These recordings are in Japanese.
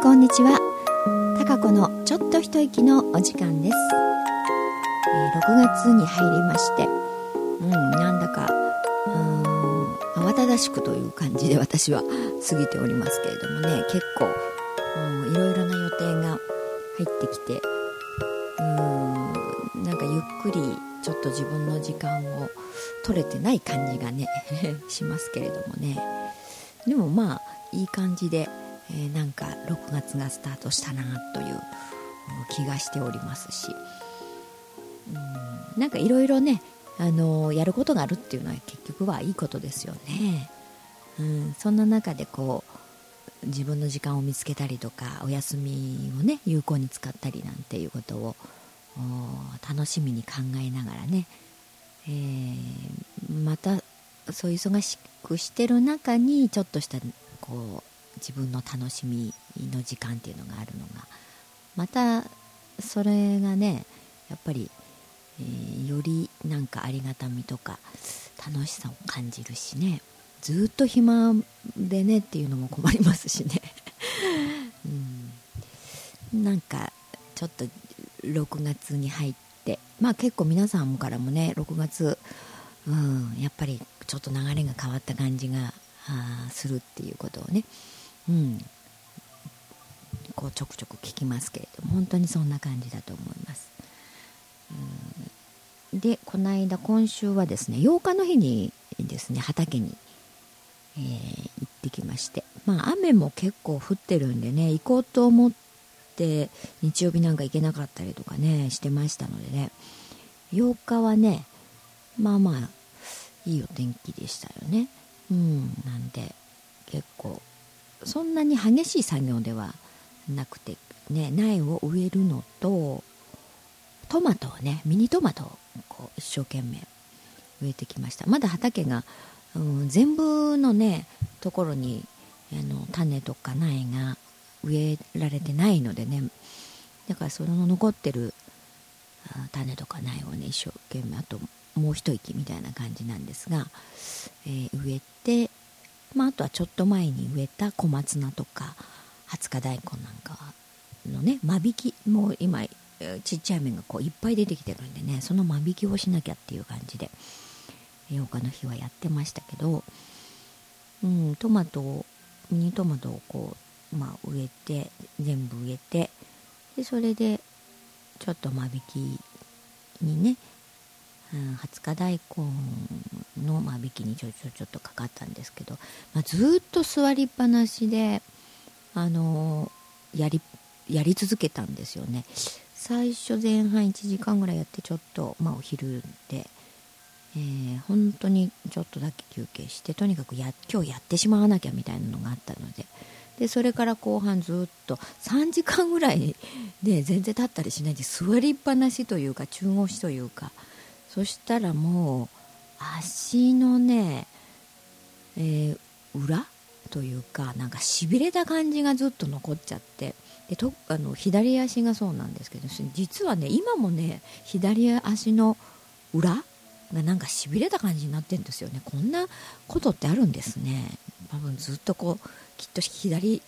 こんにちは。たかこのちょっと一息のお時間です、えー、6月に入りましてうんなんだかうん慌ただしくという感じで私は 過ぎておりますけれどもね結構いろいろな予定が入ってきてうんなんかゆっくりちょっと自分の時間を取れてない感じがね しますけれどもね。でもまあいい感じでえー、なんか6月がスタートしたなという気がしておりますし。うんなんかいろいろね、あのー、やることがあるっていうのは結局はいいことですよね、うん、そんな中でこう自分の時間を見つけたりとかお休みをね有効に使ったりなんていうことを楽しみに考えながらね、えー、またそういう忙しくしてる中にちょっとしたこう自分の楽しみの時間っていうのがあるのがまたそれがねやっぱり、えー、よりなんかありがたみとか楽しさを感じるしね。ずっと暇でねっていうのも困りますしね、うん、なんかちょっと6月に入ってまあ結構皆さんからもね6月、うん、やっぱりちょっと流れが変わった感じがするっていうことをねうん、こうちょくちょく聞きますけれども本当にそんな感じだと思います。うん、でこの間今週はですね8日の日にですね畑に、えー、行ってきましてまあ雨も結構降ってるんでね行こうと思って日曜日なんか行けなかったりとかねしてましたのでね8日はねまあまあいいお天気でしたよね。うん。なんで結構そんなに激しい作業ではなくてね苗を植えるのとトマトをねミニトマトをこう一生懸命植えてきました。まだ畑が、うん、全部のねところにあの種とか苗が植えられてないのでねだからその残ってる種とか苗をね一生懸命あともう一息みたいな感じなんですが、えー、植えてまあ、あとはちょっと前に植えた小松菜とか20日大根なんかのね間引きもう今ちっちゃい芽がこういっぱい出てきてるんでねその間引きをしなきゃっていう感じで8日の日はやってましたけど、うん、トマトをミニトマトをこう、まあ、植えて全部植えてでそれでちょっと間引きにねうん、20日大根の間引きにちょちょちょっとかかったんですけど、まあ、ずっと座りっぱなしで、あのー、やりやり続けたんですよね最初前半1時間ぐらいやってちょっと、まあ、お昼で、えー、本当にちょっとだけ休憩してとにかくや今日やってしまわなきゃみたいなのがあったのででそれから後半ずっと3時間ぐらいで全然立ったりしないで座りっぱなしというか中腰というか。そしたらもう足のね、えー、裏というかなんかしびれた感じがずっと残っちゃって。でとあの左足がそうなんですけど実はね今もね左足の裏がなんかしびれた感じになってるんですよね。こんなことってあるんですね。多分ずっとこうきっと左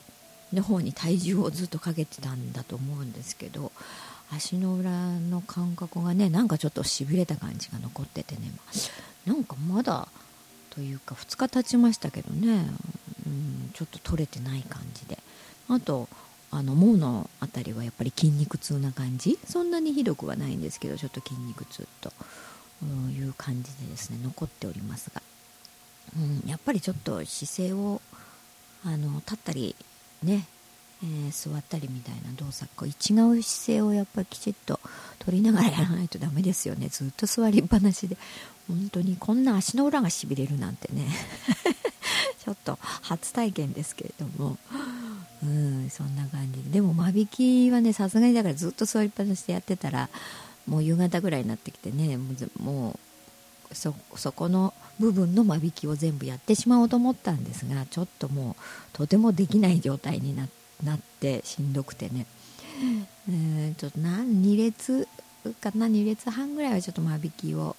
の方に体重をずっとかけてたんだと思うんですけど。足の裏の感覚がねなんかちょっとしびれた感じが残っててね。なんかまだというか2日経ちましたけどね、うん、ちょっと取れてない感じで。あとあのもの辺りはやっぱり筋肉痛な感じ。そんなにひどくはないんですけどちょっと筋肉痛という感じでですね残っておりますが、うん、やっぱりちょっと姿勢をあの立ったりねえー、座ったりみたいな動作こう違う姿勢をやっぱりきちっと取りながらやらないとダメですよね。ずっと座りっぱなしで。本当にこんな足の裏がしびれるなんてね。ちょっと初体験ですけれども。うんそんな感じで。でも間引きはねさすがにだからずっと座りっぱなしでやってたらもう夕方ぐらいになってきてねもうそこの部分の間引きを全部やってしまおうと思ったんですがちょっともうとてもできない状態になって。なってしんどくてね、えー、ちょっと何2列かな2列半ぐらいはちょっと間引きを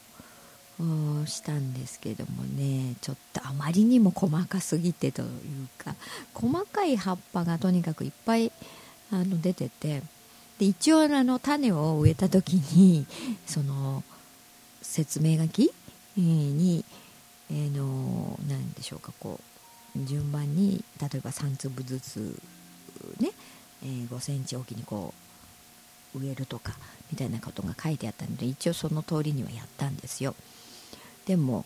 したんですけどもね。ちょっとあまりにも細かすぎてというか細かい葉っぱがとにかくいっぱいあの出ててで一応あの種を植えた時にその説明書きに、えー、の何でしょうかこう順番に例えば3粒ずつね、えー、5センチおきにこう植えるとかみたいなことが書いてあったので一応その通りにはやったんですよ。でも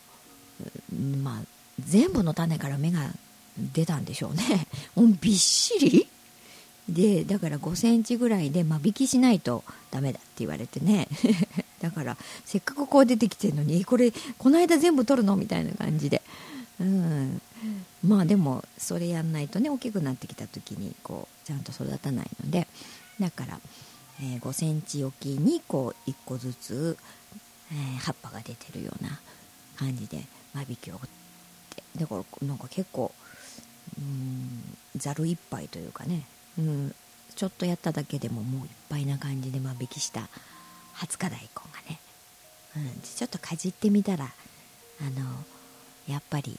まあ全部の種から芽が出たんでしょうね。もうびっしり？でだから5センチぐらいで間引きしないとダメだって言われてね。だからせっかくこう出てきてるのにこれこの間全部取るの？みたいな感じで、うん、まあでもそれやんないとね大きくなってきた時にこうちゃんと育たないのでだから、えー、5センチおきにこう1個ずつ、えー、葉っぱが出てるような感じで間引きをってだからなんか結構ざる一杯というかねうん、ちょっとやっただけでももういっぱいな感じで間引きした20日大根がね、うん、ちょっとかじってみたらあのやっぱり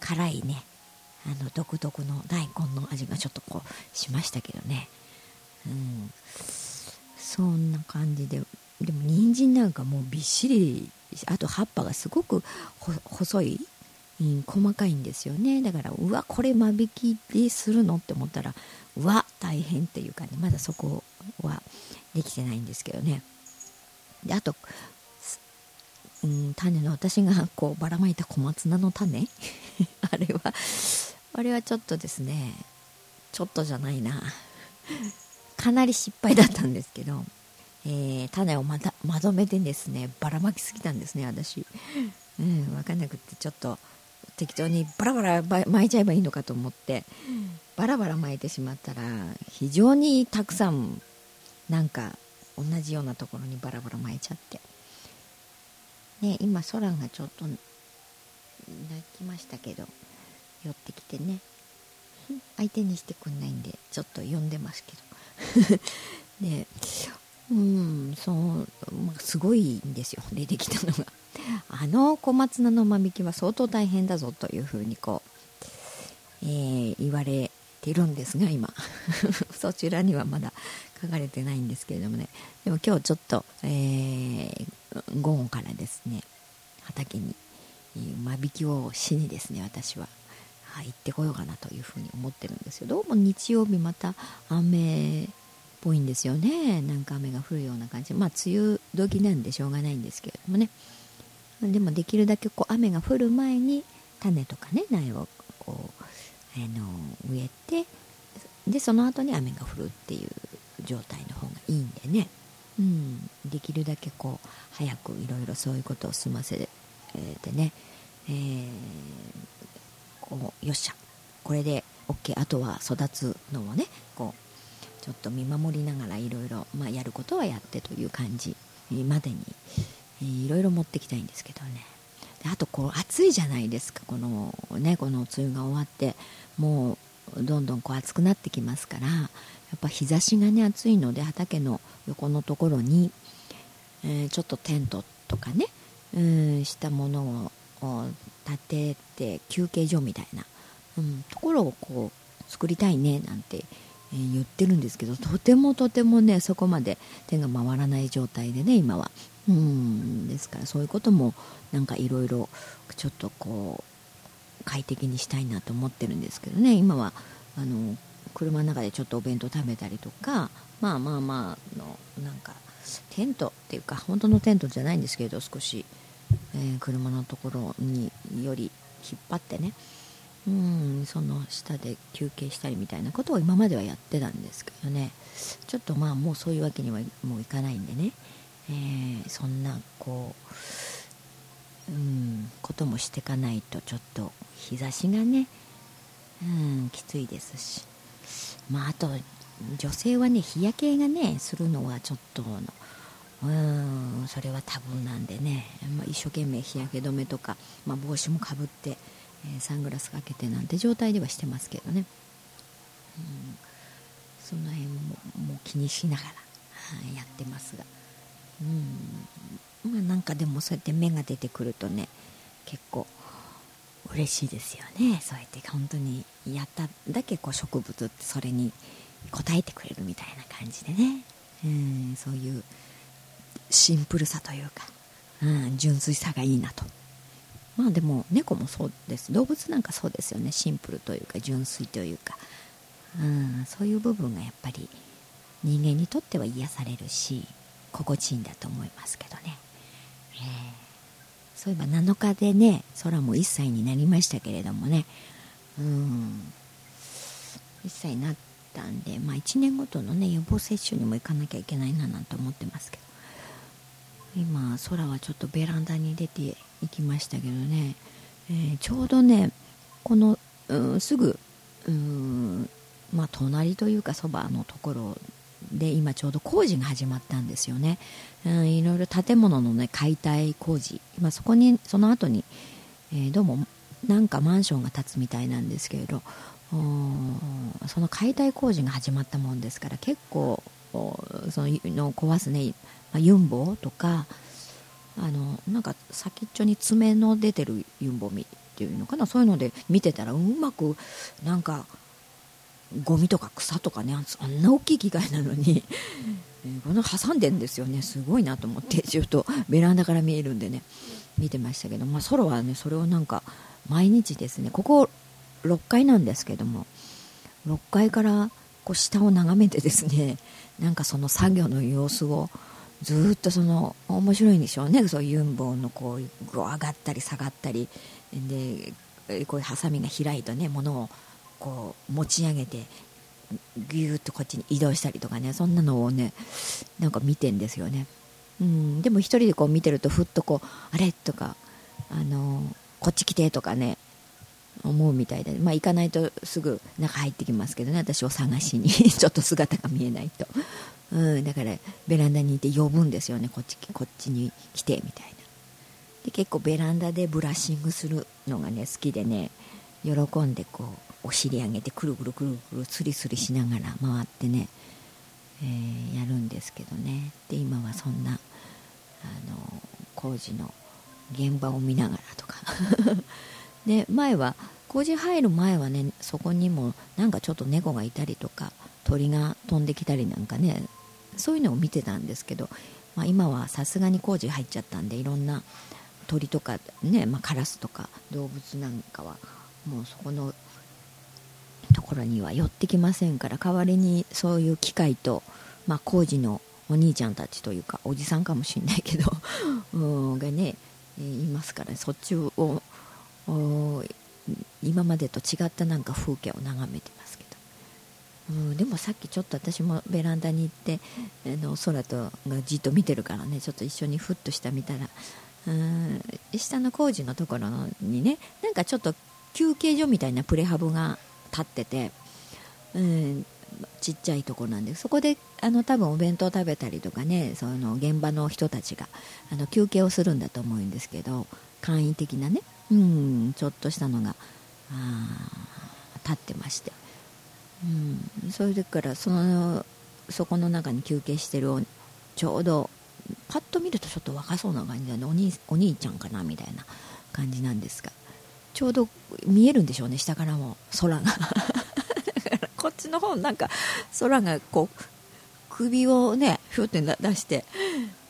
辛いね。あの独特の大根の味がちょっとこうしましたけどね、うん、そんな感じで。でも人参なんかもうびっしりあと葉っぱがすごく細いうん、細かいんですよね。だからうわこれ間引きでするのって思ったらうわ大変っていうかねまだそこはできてないんですけどね。であと、うん、種の私がこうばらまいた小松菜の種。あれはあれはちょっとですねちょっとじゃないな。かなり失敗だったんですけど、えー、種をまたまとめてですねばらまきすぎたんですね私、うん、分かんなくってちょっと適当にバラバラ巻いちゃえばいいのかと思ってバラバラ巻いてしまったら非常にたくさんなんか同じようなところにバラバラ巻いちゃって。ね今空がちょっと泣きましたけど寄ってきてね。相手にしてくんないんでちょっと呼んでますけど。で うんそう、まあ、すごいんですよ。出てきたのが。あの小松菜の間引きは相当大変だぞというふうにこう、えー、言われてるんですが今。そちらにはまだ書かれてないんですけれどもね。でも今日ちょっと、えー、午後からですね畑に間引きをしにですね私は、はい、行ってこようかなというふうに思ってるんですよ。どうも日曜日また雨っぽいんですよね。なんか雨が降るような感じ。まあ梅雨時なんでしょうがないんですけれどもね。でもできるだけこう雨が降る前に種とかね苗をこう、あの植えてでその後に雨が降るっていう状態の方がいいんでね、うん、できるだけこう早くいろいろそういうことを済ませてね、えー、こうよっしゃ。これで OK あとは育つのをねこうちょっと見守りながらいろいろやることはやってという感じまでにいろいろ持ってきたいんですけどね。であとこう暑いじゃないですか。このねこの梅雨が終わってもうどんどんこう暑くなってきますからっぱ日差しがね暑いので畑の横のところに、えー、ちょっとテントとかねうんしたものを建てて休憩所みたいな、うん、ところをこう作りたいねなんて、えー、言ってるんですけどとてもとてもねそこまで手が回らない状態でね今は。うんですからそういうこともなんかいろいろちょっとこう快適にしたいなと思ってるんですけどね今はあの車の中でちょっとお弁当食べたりとかまあまあまあのなんかテントっていうか本当のテントじゃないんですけど少し、えー、車のところにより引っ張ってね。うんその下で休憩したりみたいなことを今まではやってたんですけどね。ちょっとまあもうそういうわけにはもういかないんでね。えー、そんなこう、うん、こともしていかないとちょっと日差しがね、うん、きついですし、まあ、あと女性はね日焼けがねするのはちょっとうんそれはタブーなんでね、まあ、一生懸命日焼け止めとか、まあ、帽子もかぶって、えー、サングラスかけてなんて状態ではしてますけどね、うん、その辺ももう気にしながら、はやってますが。うんまあなんかでもそうやって芽が出てくるとね結構嬉しいですよねそうやって本当にやっただけこう植物ってそれに応えてくれるみたいな感じでね。うんそういうシンプルさというか、うん、純粋さがいいなと。まあでも猫もそうです。動物なんかそうですよね。シンプルというか純粋というか、うん、そういう部分がやっぱり人間にとっては癒されるし心地いいんだと思いますけどね、えー、そういえば7日でね空も1歳になりましたけれどもね。うん。1歳になったんで、まあ、1年ごとのね予防接種にも行かなきゃいけないななんて思ってますけど。今空はちょっとベランダに出て行きましたけどね、えー、ちょうどねこの、うん、すぐうんまあ隣というかそばのところで今ちょうど工事が始まったんですよね、うん、いろいろ建物のね解体工事、まあ、そこにその後に、えー、どうもなんかマンションが建つみたいなんですけれどその解体工事が始まったもんですから結構その壊すね、まあ、ユンボとかあのなんか先っちょに爪の出てるユンボミっていうのかなそういうので見てたらうまくなんかゴミとか草とかねあんな大きい機械なのに、この挟んでんですよね。すごいなと思ってちょっとベランダから見えるんでね見てましたけど、まあ、ソロはねそれをなんか毎日ですねここ6階なんですけども6階からこう下を眺めてですね なんかその作業の様子をずっとその面白いんでしょうね。そういうユンボのこうぐ上がったり下がったり。でこういうハサミが開いたねものをこう持ち上げてギューッとこっちに移動したりとかねそんなのをねなんか見てんですよね、うん、でも一人でこう見てるとふっとこうあれ？とかあのこっち来てとかね思うみたいで、まあ、行かないとすぐ中入ってきますけどね私を探しに。ちょっと姿が見えないと、うん、だからベランダにいて呼ぶんですよね。こっちこっちに来てみたいな。で結構ベランダでブラッシングするのがね好きでね喜んでこうお尻上げてくるくるくるくるスリスリしながら回ってね、えー、やるんですけどね。で今はそんなあの工事の現場を見ながらとか。で前は工事入る前はねそこにもなんかちょっと猫がいたりとか鳥が飛んできたりなんかねそういうのを見てたんですけど、まあ、今はさすがに工事入っちゃったんでいろんな鳥とかね、まあ、カラスとか動物なんかはもうそこのところには寄ってきませんから代わりにそういう機械と、まあ、工事のお兄ちゃんたちというかおじさんかもしれないけど がねいますからね。そっちを今までと違ったなんか風景を眺めてますけど、うん、でもさっきちょっと私もベランダに行ってあの空とがじっと見てるからね。ちょっと一緒にふっと下見たら。うん下の工事のところにねなんかちょっと休憩所みたいなプレハブが立ってて、うん、ちっちゃいとこなんでそこであの多分お弁当食べたりとかねその現場の人たちがあの休憩をするんだと思うんですけど簡易的なねうん、ちょっとしたのが立ってまして、うん、それからそのそこの中に休憩してるちょうどパッと見るとちょっと若そうな感じで、お兄お兄ちゃんかなみたいな感じなんですがちょうど見えるんでしょうね下からも空が。ちの方なんか空がこう首をねひょって出して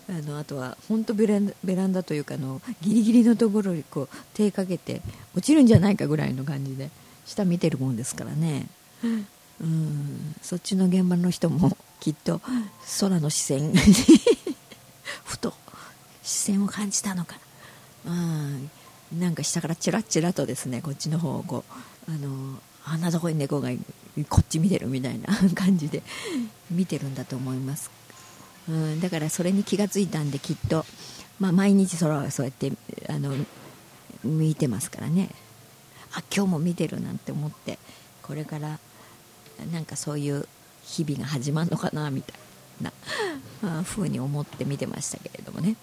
あのあとは本当ベベランダというかのギリギリのところにこう手かけて落ちるんじゃないかぐらいの感じで下見てるもんですからね。うん。そっちの現場の人もきっと空の視線にふと視線を感じたのか。なうん。なんか下からチラッチラとですねこっちの方をこうあのあんなとこに猫がこっち見てるみたいな 感じで見てるんだと思います。うん、だからそれに気がついたんできっと、まあ、毎日空はそうやってあの見てますからね。あ今日も見てるなんて思ってこれからなんかそういう日々が始まるのかなみたいな、まあ、風に思って見てましたけれどもね。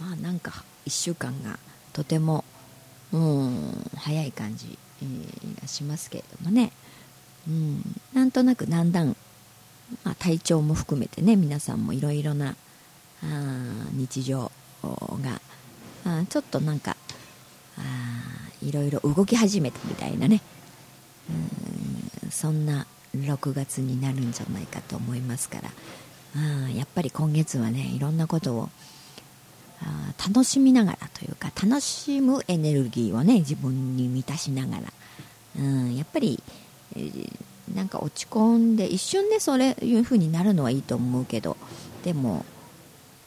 まあなんか1週間がとてもうん早い感じ、がしますけれどもね、うん、なんとなくだんだんまあ、体調も含めてね皆さんもいろいろなあ日常があちょっとなんかいろいろ動き始めたみたいなね。うん。そんな6月になるんじゃないかと思いますから。あやっぱり今月はねいろんなことをあ楽しみながらというか楽しむエネルギーをね自分に満たしながら、うん、やっぱり、え、なんか落ち込んで一瞬でそれいう風になるのはいいと思うけどでも、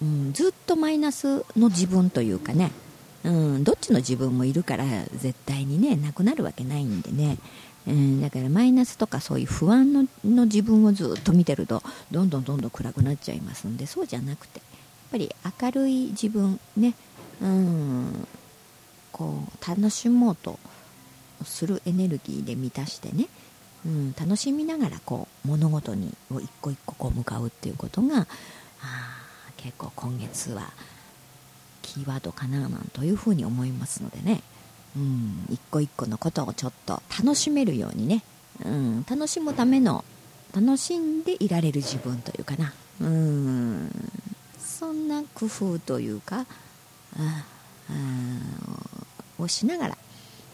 うん、ずっとマイナスの自分というかね、うん、どっちの自分もいるから絶対にねなくなるわけないんでね、うん、だからマイナスとかそういう不安のの自分をずっと見てるとどんどんどんどん暗くなっちゃいますんでそうじゃなくてやっぱり明るい自分ねうんこう楽しもうとするエネルギーで満たしてね、うん、楽しみながらこう物事にを一個一個こう向かうっていうことがあ結構今月はキーワードかななんというふうに思いますのでね、うん、一個一個のことをちょっと楽しめるようにね、うん、楽しむための楽しんでいられる自分というかな、うん、そんな工夫というかあをしながら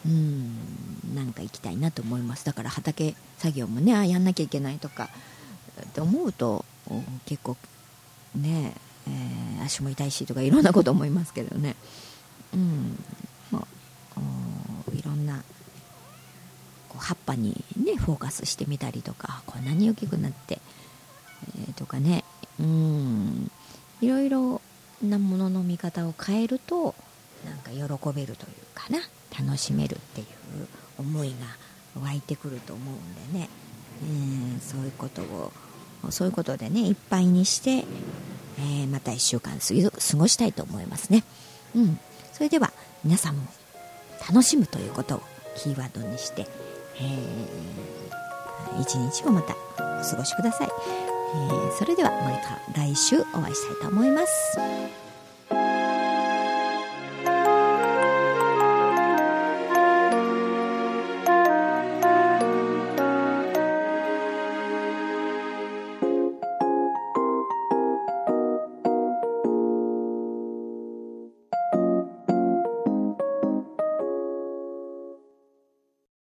うんなんか行きたいなと思います。だから畑作業もねあやんなきゃいけないとかって思うと結構ね、えー、足も痛いしとかいろんなこと思いますけどね。うんまあいろんなこう葉っぱにねフォーカスしてみたりとかこんなに大きくなって、えー、とかね。うんいろいろなものの見方を変えるとなんか喜べるというかな。楽しめるっていう思いが湧いてくると思うんでね、えー、そういうことをそういうことでねいっぱいにして、えー、また1週間過ごしたいと思いますね、うん、それでは皆さんも楽しむということをキーワードにして、えー、一日もまたお過ごしください。えー、それではまた来週お会いしたいと思います。